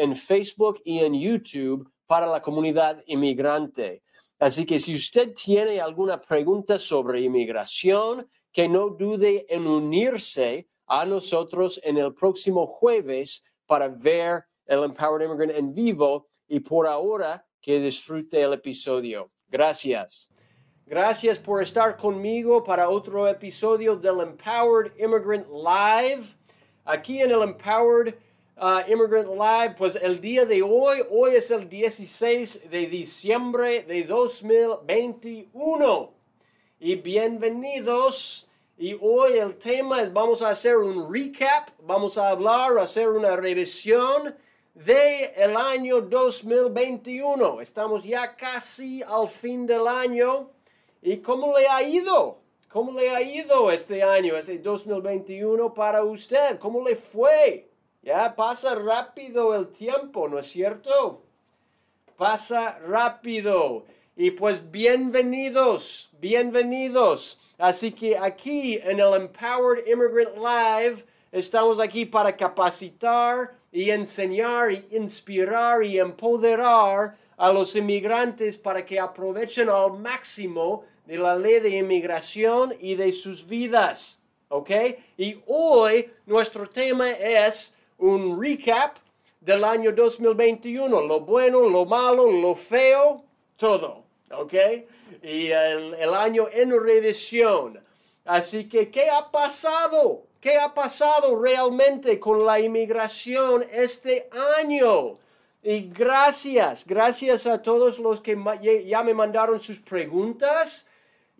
en Facebook y en YouTube para la comunidad inmigrante. Así que si usted tiene alguna pregunta sobre inmigración, que no dude en unirse a nosotros en el próximo jueves para ver el Empowered Immigrant en vivo y por ahora que disfrute el episodio. Gracias. Gracias por estar conmigo para otro episodio del Empowered Immigrant Live. Aquí en el Empowered uh, Immigrant Live, pues el día de hoy, hoy es el 16 de diciembre de 2021. Y bienvenidos. Y hoy el tema es, vamos a hacer un recap, vamos a hablar, hacer una revisión de el año 2021. Estamos ya casi al fin del año. ¿Y cómo le ha ido? ¿Cómo le ha ido este año, este 2021 para usted? ¿Cómo le fue? Ya pasa rápido el tiempo, ¿no es cierto? Pasa rápido. Y pues bienvenidos, bienvenidos. Así que aquí en el Empowered Immigrant Live estamos aquí para capacitar y enseñar y inspirar y empoderar a los inmigrantes para que aprovechen al máximo de la ley de inmigración y de sus vidas. ¿Ok? Y hoy nuestro tema es un recap del año 2021, lo bueno, lo malo, lo feo, todo, ¿ok? Y el, el año en revisión. Así que, ¿qué ha pasado? ¿Qué ha pasado realmente con la inmigración este año? Y gracias, gracias a todos los que ya me mandaron sus preguntas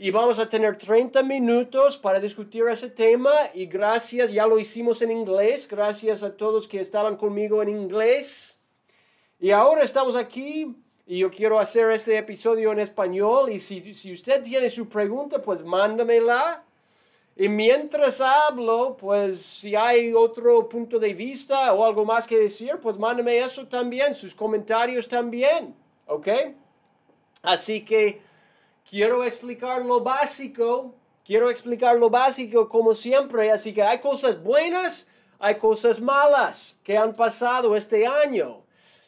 y vamos a tener 30 minutos para discutir ese tema y gracias, ya lo hicimos en inglés, gracias a todos que estaban conmigo en inglés. Y ahora estamos aquí y yo quiero hacer este episodio en español y si, si usted tiene su pregunta, pues mándamela. Y mientras hablo, pues si hay otro punto de vista o algo más que decir, pues mándame eso también, sus comentarios también, ¿ok? Así que quiero explicar lo básico, quiero explicar lo básico como siempre, así que hay cosas buenas, hay cosas malas que han pasado este año.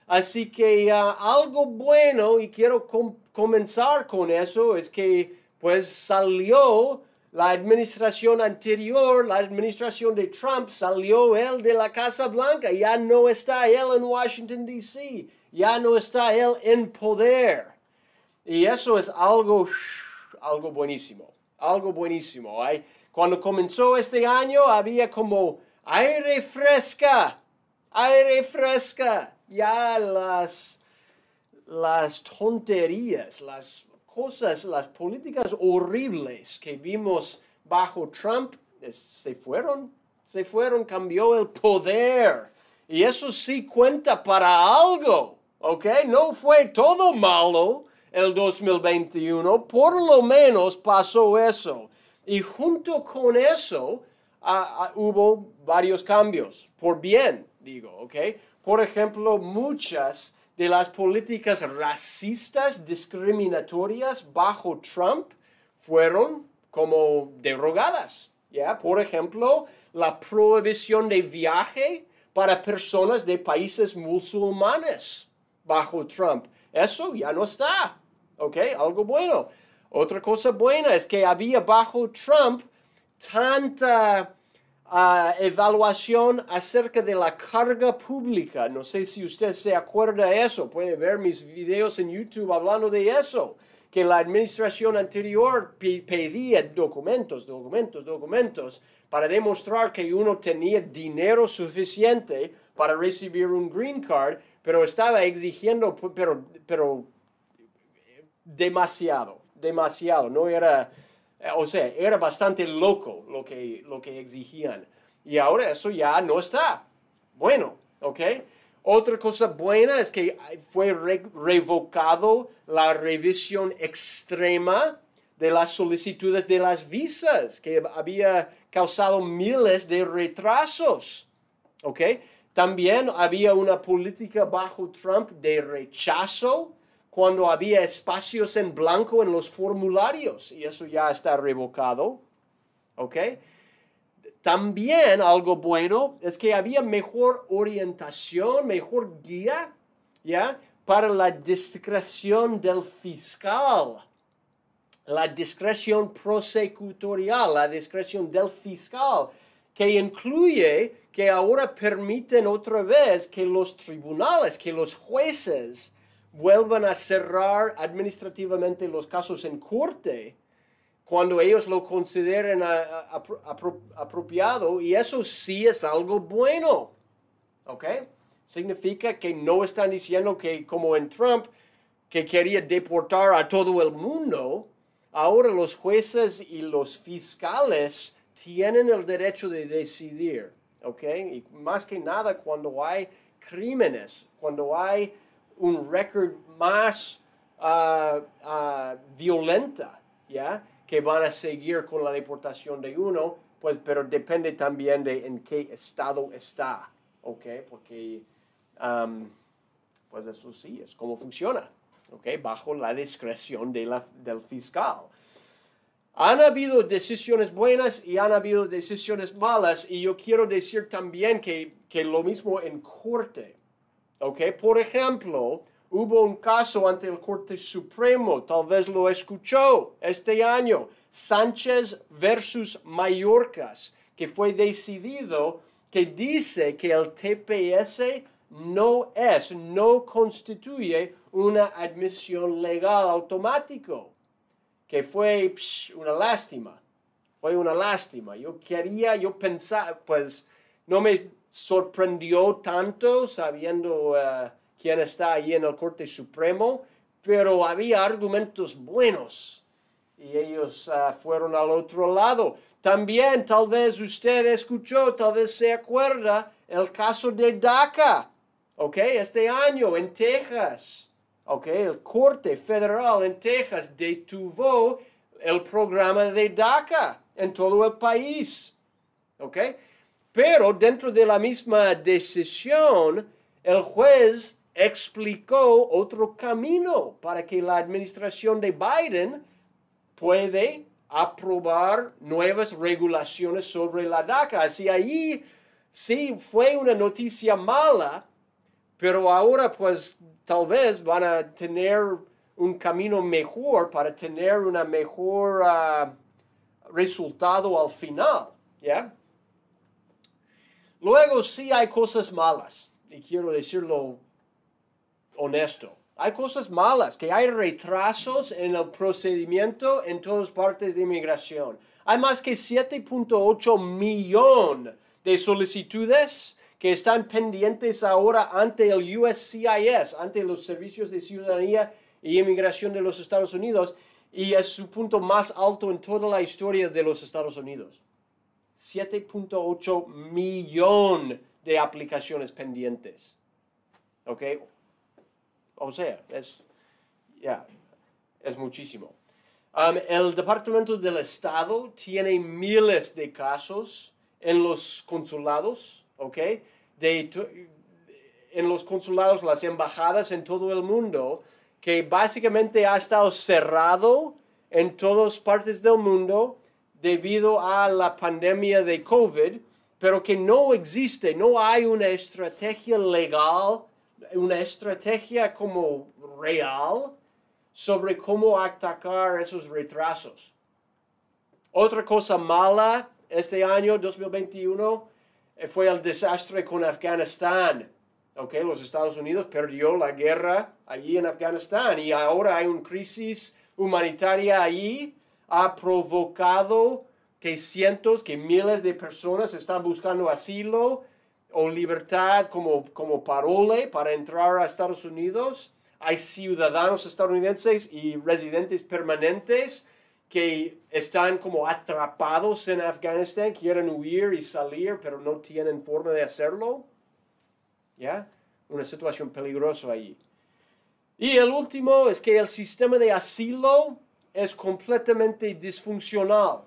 Así que uh, algo bueno, y quiero com comenzar con eso, es que pues salió la administración anterior, la administración de Trump, salió él de la Casa Blanca, ya no está él en Washington, D.C., ya no está él en poder. Y eso es algo, algo buenísimo, algo buenísimo. Cuando comenzó este año había como aire fresca, aire fresca. Ya las, las tonterías, las cosas, las políticas horribles que vimos bajo Trump se fueron, se fueron, cambió el poder. Y eso sí cuenta para algo, ¿ok? No fue todo malo, el 2021, por lo menos pasó eso. Y junto con eso hubo varios cambios, por bien, digo, ¿ok? Por ejemplo, muchas de las políticas racistas discriminatorias bajo Trump fueron como derogadas, ¿ya? Por ejemplo, la prohibición de viaje para personas de países musulmanes bajo Trump. Eso ya no está. ¿Ok? Algo bueno. Otra cosa buena es que había bajo Trump tanta ah, evaluación acerca de la carga pública. No sé si usted se acuerda de eso. Puede ver mis videos en YouTube hablando de eso. Que la administración anterior pedía documentos, documentos, documentos para demostrar que uno tenía dinero suficiente para recibir un green card, pero estaba exigiendo, pero, pero demasiado, demasiado, no era, o sea, era bastante loco lo que, lo que exigían. Y ahora eso ya no está. Bueno, ¿ok? Otra cosa buena es que fue revocado la revisión extrema de las solicitudes de las visas, que había causado miles de retrasos. ¿Ok? También había una política bajo Trump de rechazo cuando había espacios en blanco en los formularios y eso ya está revocado. ¿Ok? También algo bueno es que había mejor orientación, mejor guía. Para la discreción del fiscal. La discreción prosecutorial, la discreción del fiscal, que incluye que ahora permiten otra vez que los tribunales, que los jueces vuelvan a cerrar administrativamente los casos en corte cuando ellos lo consideren apropiado y eso sí es algo bueno. ¿Ok? Significa que no están diciendo que como en Trump, que quería deportar a todo el mundo, ahora los jueces y los fiscales tienen el derecho de decidir. ¿Ok? Y más que nada cuando hay crímenes, cuando hay un récord más uh, violenta, ¿ya? que van a seguir con la deportación de uno, pues, pero depende también de en qué estado está, ¿ok? Porque, pues eso sí, es como funciona, ¿ok? Bajo la discreción de la, del fiscal. Han habido decisiones buenas y han habido decisiones malas y yo quiero decir también que, que lo mismo en corte, ¿ok? Por ejemplo, Hubo un caso ante el Corte Supremo, tal vez lo escuchó este año, Sánchez versus Mallorcas, que fue decidido que dice que el TPS no es, no constituye una admisión legal automático, que fue una lástima, fue una lástima. Yo quería, yo pensaba, pues no me sorprendió tanto sabiendo... Uh, quien está ahí en el Corte Supremo, pero había argumentos buenos y ellos ah, fueron al otro lado. También tal vez usted escuchó, tal vez se acuerda el caso de DACA, ¿ok? Este año en Texas, ¿ok? El Corte Federal en Texas detuvo el programa de DACA en todo el país, ¿ok? Pero dentro de la misma decisión, el juez explicó otro camino para que la administración de Biden puede aprobar nuevas regulaciones sobre la DACA. Así ahí sí fue una noticia mala, pero ahora pues tal vez van a tener un camino mejor para tener un mejor ah, resultado al final. ¿ya? Luego sí hay cosas malas, y quiero decirlo honesto. Hay cosas malas, que hay retrasos en el procedimiento en todas partes de inmigración. Hay más que 7.8 millón de solicitudes que están pendientes ahora ante el USCIS, ante los Servicios de Ciudadanía y Inmigración de los Estados Unidos, y es su punto más alto en toda la historia de los Estados Unidos. 7.8 millón de aplicaciones pendientes. ¿Ok? O sea, es, ya, es muchísimo. Um, el Departamento del Estado tiene miles de casos en los consulados, ¿ok? De, en los consulados, las embajadas en todo el mundo, que básicamente ha estado cerrado en todas partes del mundo debido a la pandemia de COVID, pero que no existe, no hay una estrategia legal una estrategia como real sobre cómo atacar esos retrasos. Otra cosa mala este año 2021 eh, fue el desastre con Afganistán. Okay, los Estados Unidos perdió la guerra allí en Afganistán y ahora hay una crisis humanitaria allí. Ha provocado que cientos, que miles de personas están buscando asilo o libertad como, como parole para entrar a Estados Unidos. Hay ciudadanos estadounidenses y residentes permanentes que están como atrapados en Afganistán, quieren huir y salir, pero no tienen forma de hacerlo. ¿Ya? Una situación peligrosa ahí. Y el último es que el sistema de asilo es completamente disfuncional.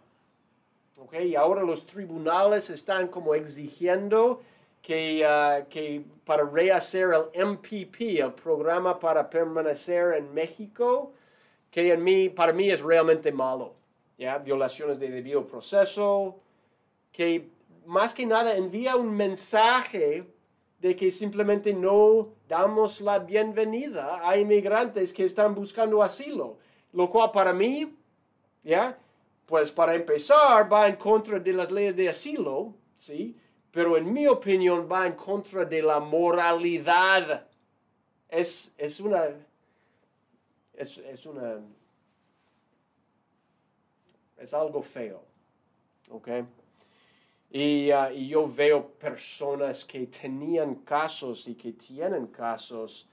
¿Okay? Y ahora los tribunales están como exigiendo que, uh, que para rehacer el MPP, el programa para permanecer en México, que en mí, para mí es realmente malo. ¿ya? Violaciones de debido proceso, que más que nada envía un mensaje de que simplemente no damos la bienvenida a inmigrantes que están buscando asilo, lo cual para mí, ¿ya? Pues para empezar va en contra de las leyes de asilo, ¿sí? Pero en mi opinión va en contra de la moralidad. Es, es una... Es, es una... Es algo feo, ¿ok? Y, uh, y, yo veo personas que tenían casos y que tienen casos,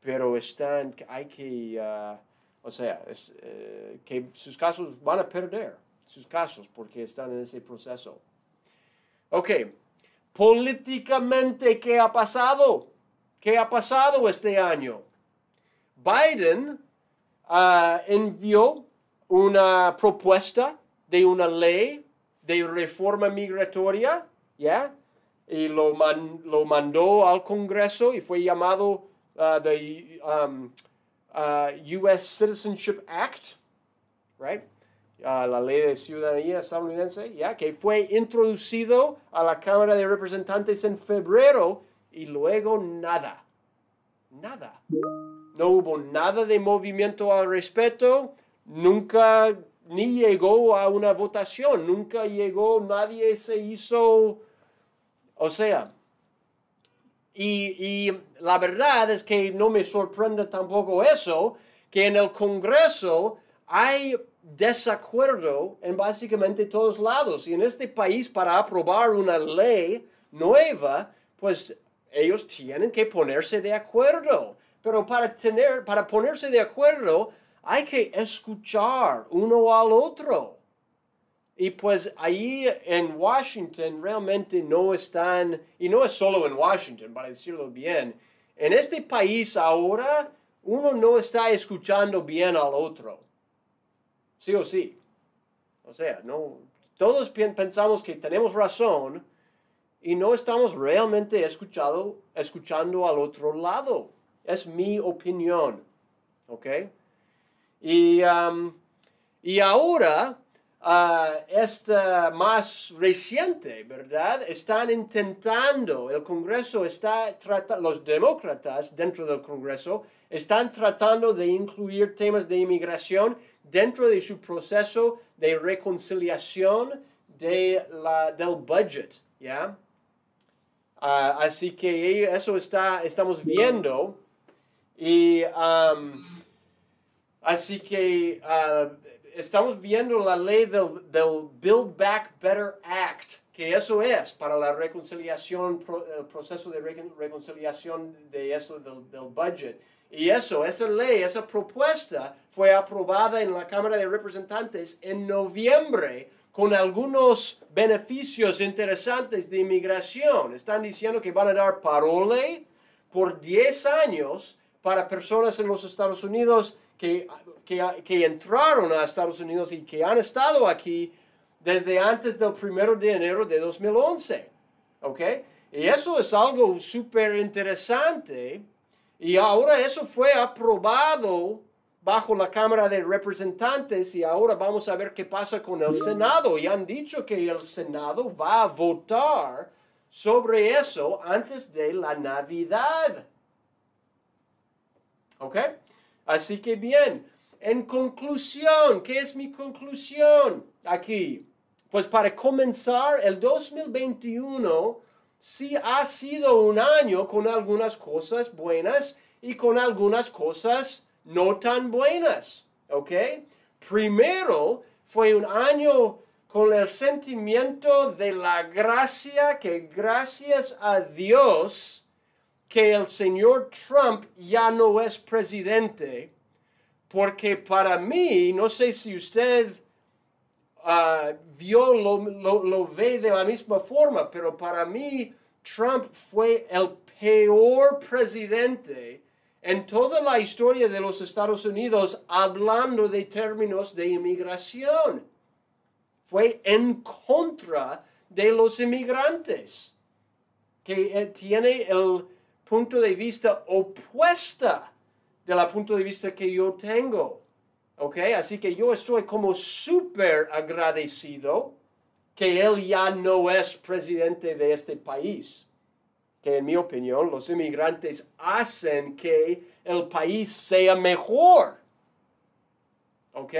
pero están, hay que, uh, o sea, es, uh, que sus casos van a perder sus casos porque están en ese proceso. Ok, políticamente, ¿qué ha pasado? ¿Qué ha pasado este año? Biden envió una propuesta de una ley de reforma migratoria, ¿ya? Y lo, mandó al Congreso y fue llamado uh, the um, uh, U.S. Citizenship Act, right? Uh, la ley de ciudadanía estadounidense, ¿ya? Que fue introducido a la Cámara de Representantes en febrero y luego nada, nada. No hubo nada de movimiento al respecto, nunca ni llegó a una votación, nunca llegó, nadie se hizo, o sea, y, y, la verdad es que no me sorprende tampoco eso, que en el Congreso hay desacuerdo en básicamente todos lados. Y en este país para aprobar una ley nueva, pues ellos tienen que ponerse de acuerdo. Pero para, tener, para ponerse de acuerdo hay que escuchar uno al otro. Y pues ahí en Washington realmente no están, y no es solo en Washington, para decirlo bien, en este país ahora uno no está escuchando bien al otro. Sí o sí. O sea, no, todos pensamos que tenemos razón y no estamos realmente escuchado, escuchando al otro lado. Es mi opinión. ¿Ok? Y, um, y ahora, uh, esta más reciente, ¿verdad? Están intentando, el Congreso está tratando, los demócratas dentro del Congreso están tratando de incluir temas de inmigración dentro de su proceso de reconciliación de la, del budget, ¿ya? Uh, así que eso está, estamos viendo y um, Así que uh, estamos viendo la ley del, Build Back Better Act, que eso es para la reconciliación, el proceso de reconciliación de eso del, del budget. Y eso, esa ley, esa propuesta fue aprobada en la Cámara de Representantes en noviembre con algunos beneficios interesantes de inmigración. Están diciendo que van a dar parole por 10 años para personas en los Estados Unidos que, que, entraron a Estados Unidos y que han estado aquí desde antes del primero de enero de 2011. ¿Ok? Y eso es algo súper interesante. Y ahora eso fue aprobado bajo la Cámara de Representantes y ahora vamos a ver qué pasa con el Senado. Y han dicho que el Senado va a votar sobre eso antes de la Navidad. ¿Ok? Así que bien, en conclusión, ¿qué es mi conclusión aquí? Pues para comenzar, el 2021 sí ha sido un año con algunas cosas buenas y con algunas cosas no tan buenas, ¿ok? Primero, fue un año con el sentimiento de la gracia que gracias a Dios que el señor Trump ya no es presidente, porque para mí, no sé si usted uh, vio, lo, lo, lo ve de la misma forma, pero para mí Trump fue el peor presidente en toda la historia de los Estados Unidos hablando de términos de inmigración. Fue en contra de los inmigrantes, que eh, tiene el punto de vista opuesta del punto de vista que yo tengo. ¿Ok? Así que yo estoy como súper agradecido que él ya no es presidente de este país. Que en mi opinión los inmigrantes hacen que el país sea mejor. ¿Ok?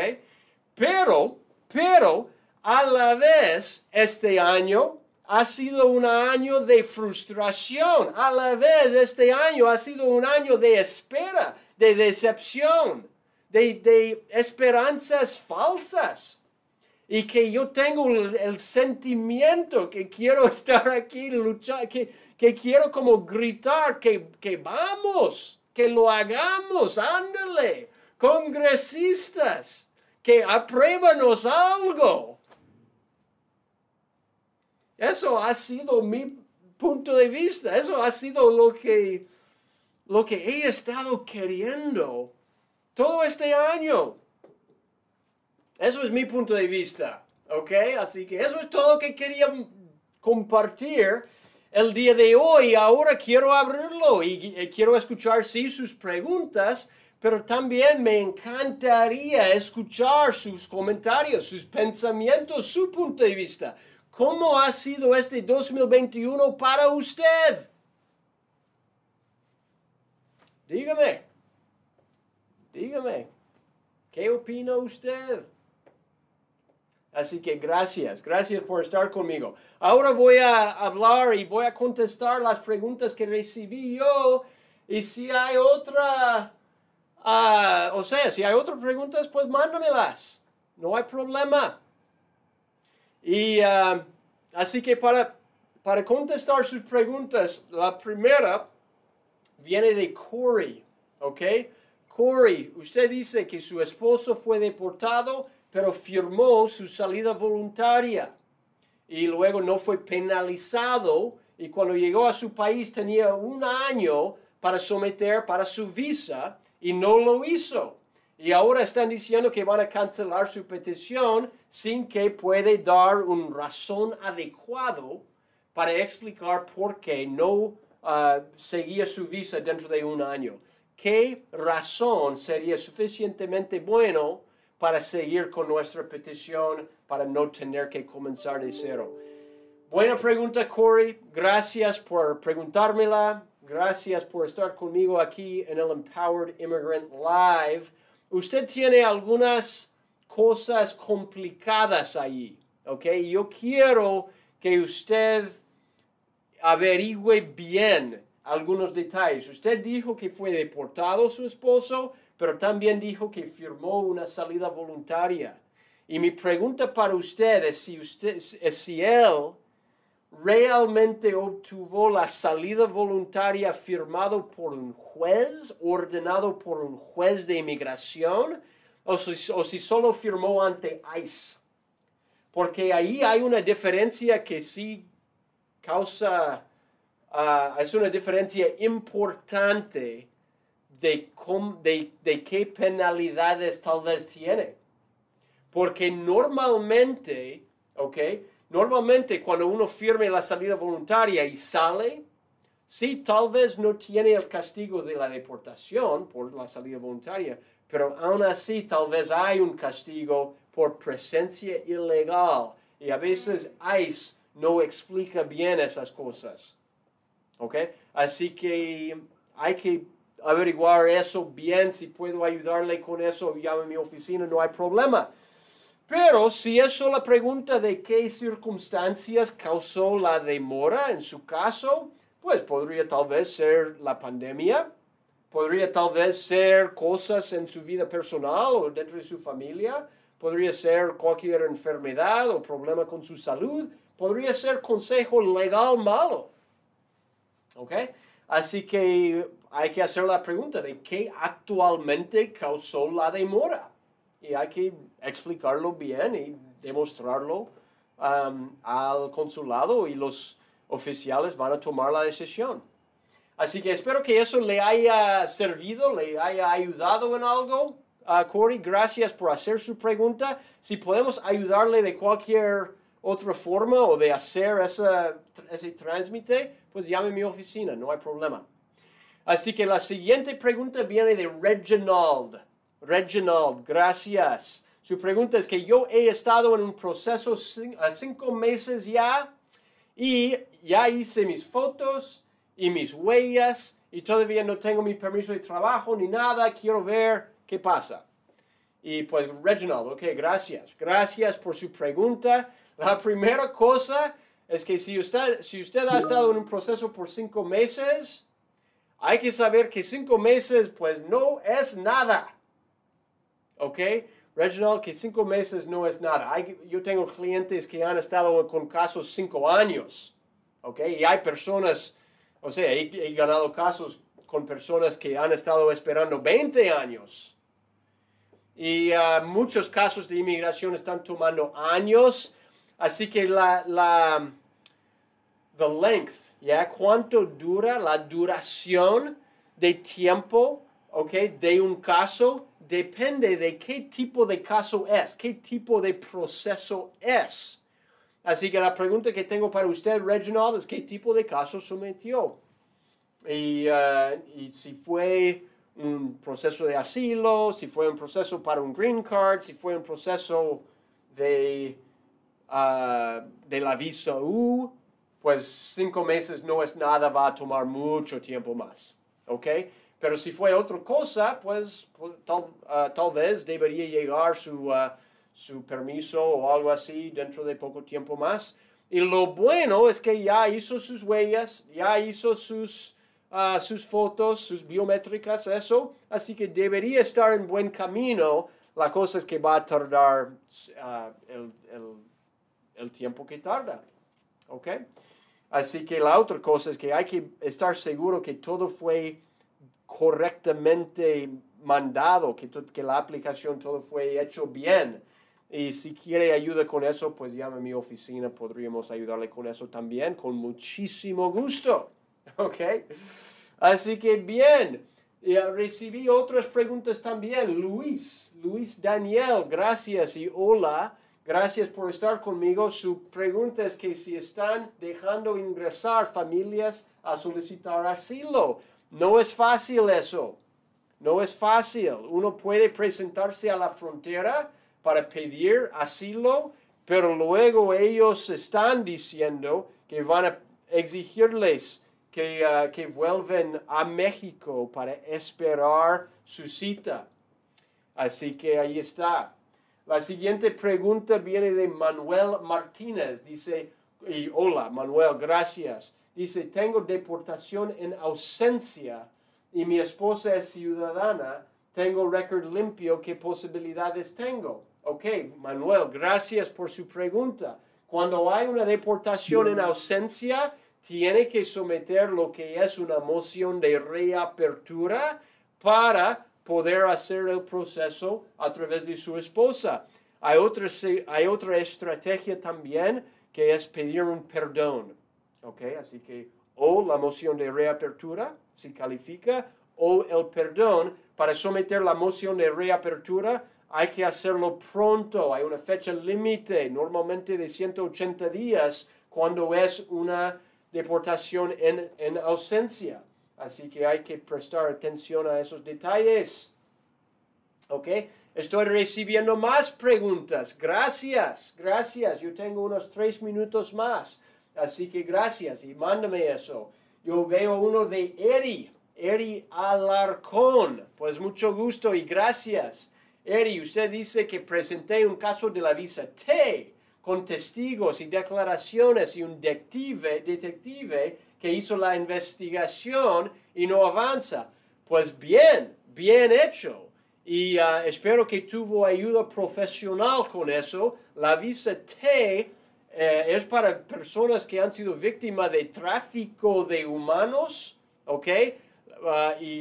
Pero, pero, a la vez, este año ha sido un año de frustración. A la vez, este año ha sido un año de espera, de decepción, de, esperanzas falsas. Y que yo tengo el, sentimiento que quiero estar aquí, luchar, que, que quiero como gritar, que, que vamos, que lo hagamos, ándale, congresistas, que apruébanos algo. Eso ha sido mi punto de vista. Eso ha sido lo que, lo que he estado queriendo todo este año. Eso es mi punto de vista. ¿Ok? Así que eso es todo lo que quería compartir el día de hoy. Ahora quiero abrirlo y, quiero escuchar, sí, sus preguntas pero también me encantaría escuchar sus comentarios, sus pensamientos, su punto de vista. ¿Cómo ha sido este 2021 para usted? Dígame, dígame, ¿qué opina usted? Así que gracias, gracias por estar conmigo. Ahora voy a hablar y voy a contestar las preguntas que recibí yo. Y si hay otra, uh, o sea, si hay otras preguntas, pues mándamelas. No hay problema. Y uh, así que para, para contestar sus preguntas, la primera viene de Corey, ¿ok? Corey, usted dice que su esposo fue deportado, pero firmó su salida voluntaria y luego no fue penalizado y cuando llegó a su país tenía un año para someter para su visa y no lo hizo. Y ahora están diciendo que van a cancelar su petición sin que puede dar un razón adecuado para explicar por qué no uh, seguía su visa dentro de un año. ¿Qué razón sería suficientemente bueno para seguir con nuestra petición para no tener que comenzar de cero? Buena pregunta, Corey. Gracias por preguntármela. Gracias por estar conmigo aquí en el Empowered Immigrant Live usted tiene algunas cosas complicadas ahí, ¿ok? Yo quiero que usted averigüe bien algunos detalles. Usted dijo que fue deportado su esposo, pero también dijo que firmó una salida voluntaria. Y mi pregunta para usted si, usted, es si él realmente obtuvo la salida voluntaria firmado por un juez, ordenado por un juez de inmigración, o si, solo firmó ante ICE. Porque ahí hay una diferencia que sí causa, ah, es una diferencia importante de, de, de qué penalidades tal vez tiene. Porque normalmente, ¿ok? Normalmente cuando uno firme la salida voluntaria y sale, sí, tal vez no tiene el castigo de la deportación por la salida voluntaria, pero aún así tal vez hay un castigo por presencia ilegal. Y a veces ICE no explica bien esas cosas. ¿Ok? Así que hay que averiguar eso bien. Si puedo ayudarle con eso, llame a mi oficina, no hay problema. Pero si es solo la pregunta de qué circunstancias causó la demora en su caso, pues podría tal vez ser la pandemia, podría tal vez ser cosas en su vida personal o dentro de su familia, podría ser cualquier enfermedad o problema con su salud, podría ser consejo legal malo. ¿Ok? Así que hay que hacer la pregunta de qué actualmente causó la demora. Y hay que explicarlo bien y demostrarlo um, al consulado y los oficiales van a tomar la decisión. Así que espero que eso le haya servido, le haya ayudado en algo. Uh, Corey, gracias por hacer su pregunta. Si podemos ayudarle de cualquier otra forma o de hacer esa, ese transmite, pues llame a mi oficina, no hay problema. Así que la siguiente pregunta viene de Reginald. Reginald, gracias. Su pregunta es que yo he estado en un proceso cinco meses ya y ya hice mis fotos y mis huellas y todavía no tengo mi permiso de trabajo ni nada. Quiero ver qué pasa. Y pues Reginald, ok, gracias. Gracias por su pregunta. La primera cosa es que si usted, si usted ha estado en un proceso por cinco meses, hay que saber que cinco meses pues no es nada. ¿Ok? Reginald, que cinco meses no es nada. yo tengo clientes que han estado con casos cinco años. ¿Ok? Y hay personas, o sea, he, ganado casos con personas que han estado esperando 20 años. Y uh, muchos casos de inmigración están tomando años Así que la, la the length, ¿ya? ¿Cuánto dura la duración de tiempo, ok, de un caso? Depende de qué tipo de caso es, qué tipo de proceso es. Así que la pregunta que tengo para usted, Reginald, es qué tipo de caso sometió. Y, uh, y si fue un proceso de asilo, si fue un proceso para un green card, si fue un proceso de uh, de la visa U, pues cinco meses no es nada, va a tomar mucho tiempo más. ¿Ok? Pero si fue otra cosa, pues, pues ah, tal, vez debería llegar su, ah, su permiso o algo así dentro de poco tiempo más. Y lo bueno es que ya hizo sus huellas, ya hizo sus, sus fotos, sus biométricas, eso. Así que debería estar en buen camino. La cosa es que va a tardar el, el el tiempo que tarda. ¿Ok? Así que la otra cosa es que hay que estar seguro que todo fue correctamente mandado, que, que la aplicación todo fue hecho bien. Y si quiere ayuda con eso, pues llame a mi oficina, podríamos ayudarle con eso también, con muchísimo gusto. ¿Ok? Así que bien, ah, recibí otras preguntas también. Luis, Luis Daniel, gracias y hola. Gracias por estar conmigo. Su pregunta es que si están dejando ingresar familias a solicitar asilo. No es fácil eso. No es fácil. Uno puede presentarse a la frontera para pedir asilo, pero luego ellos están diciendo que van a exigirles que, uh, que vuelven a México para esperar su cita. Así que ahí está. La siguiente pregunta viene de Manuel Martínez. Dice, hola Manuel, gracias. Dice, tengo deportación en ausencia y mi esposa es ciudadana. Tengo récord limpio. ¿Qué posibilidades tengo? Ok, Manuel, gracias por su pregunta. Cuando hay una deportación en ausencia, tiene que someter lo que es una moción de reapertura para poder hacer el proceso a través de su esposa. Hay otra, hay otra estrategia también que es pedir un perdón. ¿Ok? Así que o la moción de reapertura, si califica, o el perdón. Para someter la moción de reapertura hay que hacerlo pronto. Hay una fecha límite, normalmente de 180 días, cuando es una deportación en, en ausencia. Así que hay que prestar atención a esos detalles. ¿Ok? Estoy recibiendo más preguntas. Gracias, gracias. Yo tengo unos tres minutos más. Así que gracias y mándame eso. Yo veo uno de Eri, Eri Alarcón. Pues mucho gusto y gracias. Eri, usted dice que presenté un caso de la visa T con testigos y declaraciones y un detective, que hizo la investigación y no avanza. Pues bien, bien hecho. y ah, espero que tuvo ayuda profesional con eso. La visa T eh, es para personas que han sido víctimas de tráfico de humanos, ¿ok? Ah, y,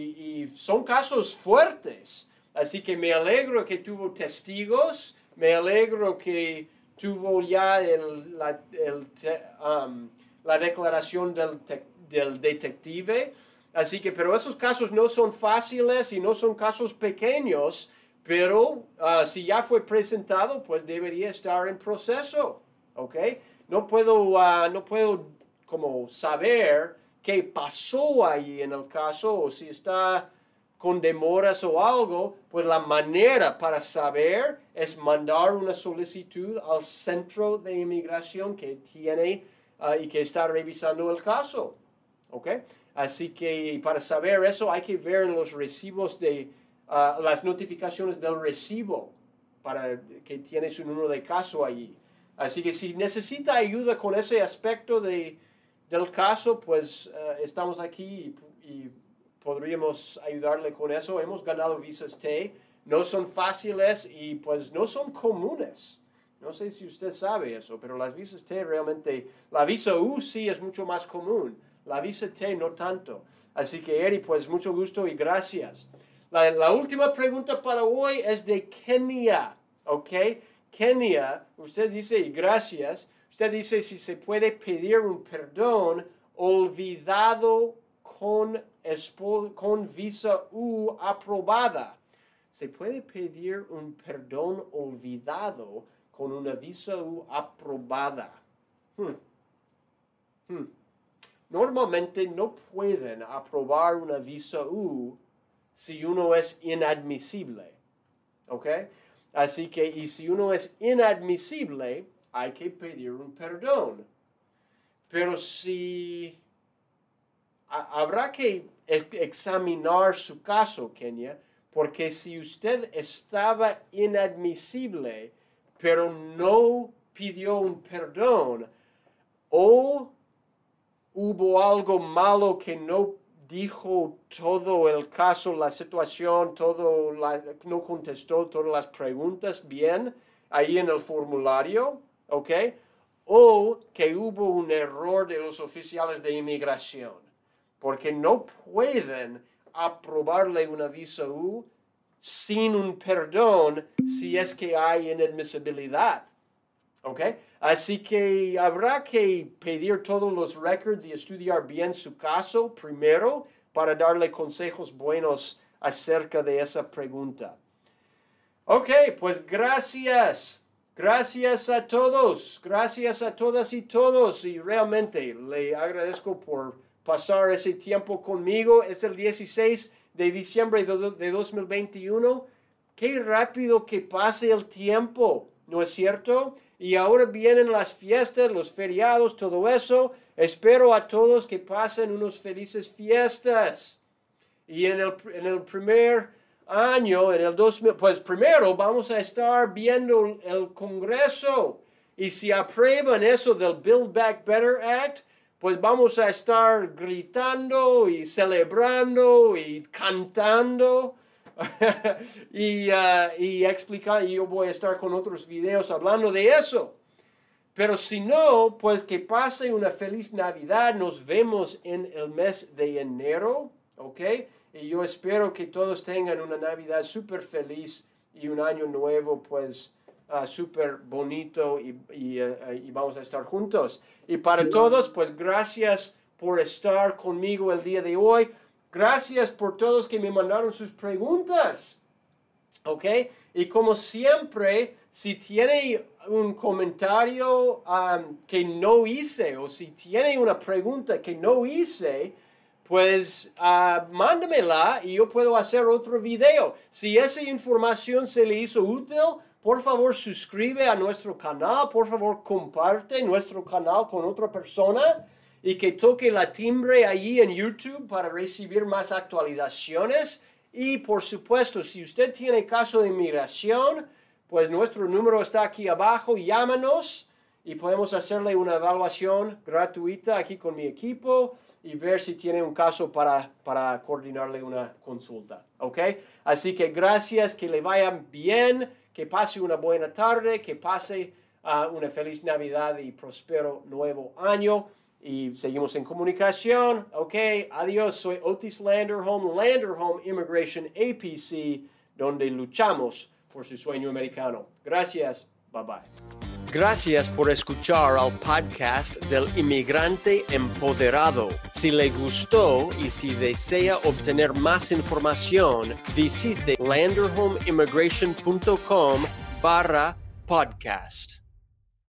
y son casos fuertes. Así que me alegro que tuvo testigos, me alegro que tuvo ya el, la, el te- um, la declaración del, te- del detective. Así que, pero esos casos no son fáciles y no son casos pequeños, pero ah, si ya fue presentado, pues debería estar en proceso, ¿ok? No puedo, ah, no puedo como saber qué pasó ahí en el caso o si está con demoras o algo, pues la manera para saber es mandar una solicitud al centro de inmigración que tiene ah, y que está revisando el caso. ¿Ok? Así que para saber eso hay que ver en los recibos de ah, las notificaciones del recibo para que tiene su número de caso allí. Así que si necesita ayuda con ese aspecto de, del caso, pues eh, estamos aquí y, podríamos ayudarle con eso. Hemos ganado visas T, no son fáciles y pues no son comunes. No sé si usted sabe eso, pero las visas T realmente, la visa U sí es mucho más común, la visa T no tanto. Así que Eri, pues mucho gusto y gracias. La, la última pregunta para hoy es de Kenia, ¿ok? Kenia, usted dice y gracias, usted dice si se puede pedir un perdón olvidado con, visa U aprobada. Se puede pedir un perdón olvidado con una visa U aprobada. Hmm. Hmm. Normalmente no pueden aprobar una visa U si uno es inadmisible. ¿Ok? Así que, y si uno es inadmisible, hay que pedir un perdón. Pero si ha- habrá que examinar su caso, Kenia, porque si usted estaba inadmisible, pero no pidió un perdón, o hubo algo malo que no dijo todo el caso, la situación, todo no contestó todas las preguntas bien ahí en el formulario, ¿ok? O que hubo un error de los oficiales de inmigración, porque no pueden aprobarle una visa U sin un perdón si es que hay inadmisibilidad. ¿Ok? Así que habrá que pedir todos los records y estudiar bien su caso primero para darle consejos buenos acerca de esa pregunta. Ok, pues gracias. Gracias a todos. Gracias a todas y todos. Y realmente le agradezco por pasar ese tiempo conmigo. Es el 16 de diciembre de 2021. Qué rápido que pase el tiempo, ¿no es cierto? Y ahora vienen las fiestas, los feriados, todo eso. Espero a todos que pasen unos felices fiestas. Y en el, en el primer año, en el 2000, pues primero vamos a estar viendo el Congreso. Y si aprueban eso del Build Back Better Act, pues vamos a estar gritando y celebrando y cantando. y, y explicar, y yo voy a estar con otros videos hablando de eso. Pero si no, pues que pase una feliz Navidad. Nos vemos en el mes de enero, ¿ok? Y yo espero que todos tengan una Navidad súper feliz y un año nuevo, pues ah, súper bonito y, y, eh, y vamos a estar juntos. Y para todos, pues gracias por estar conmigo el día de hoy. Gracias por todos que me mandaron sus preguntas. ¿Ok? Y como siempre, si tiene un comentario um, que no hice o si tiene una pregunta que no hice, pues ah, mándamela y yo puedo hacer otro video. Si esa información se le hizo útil, por favor suscribe a nuestro canal, por favor comparte nuestro canal con otra persona y que toque la timbre allí en YouTube para recibir más actualizaciones. Y por supuesto, si usted tiene caso de inmigración, pues nuestro número está aquí abajo, llámanos y podemos hacerle una evaluación gratuita aquí con mi equipo y ver si tiene un caso para, para coordinarle una consulta. ¿Ok? Así que gracias, que le vaya bien, que pase una buena tarde, que pase ah, una feliz Navidad y próspero nuevo año. Y seguimos en comunicación. Ok, adiós. Soy Otis Landerholm, Landerholm Immigration APC, donde luchamos por su sueño americano. Gracias. Bye bye. Gracias por escuchar al podcast del inmigrante empoderado. Si le gustó y si desea obtener más información, visite landerhomeimmigration.com barra podcast.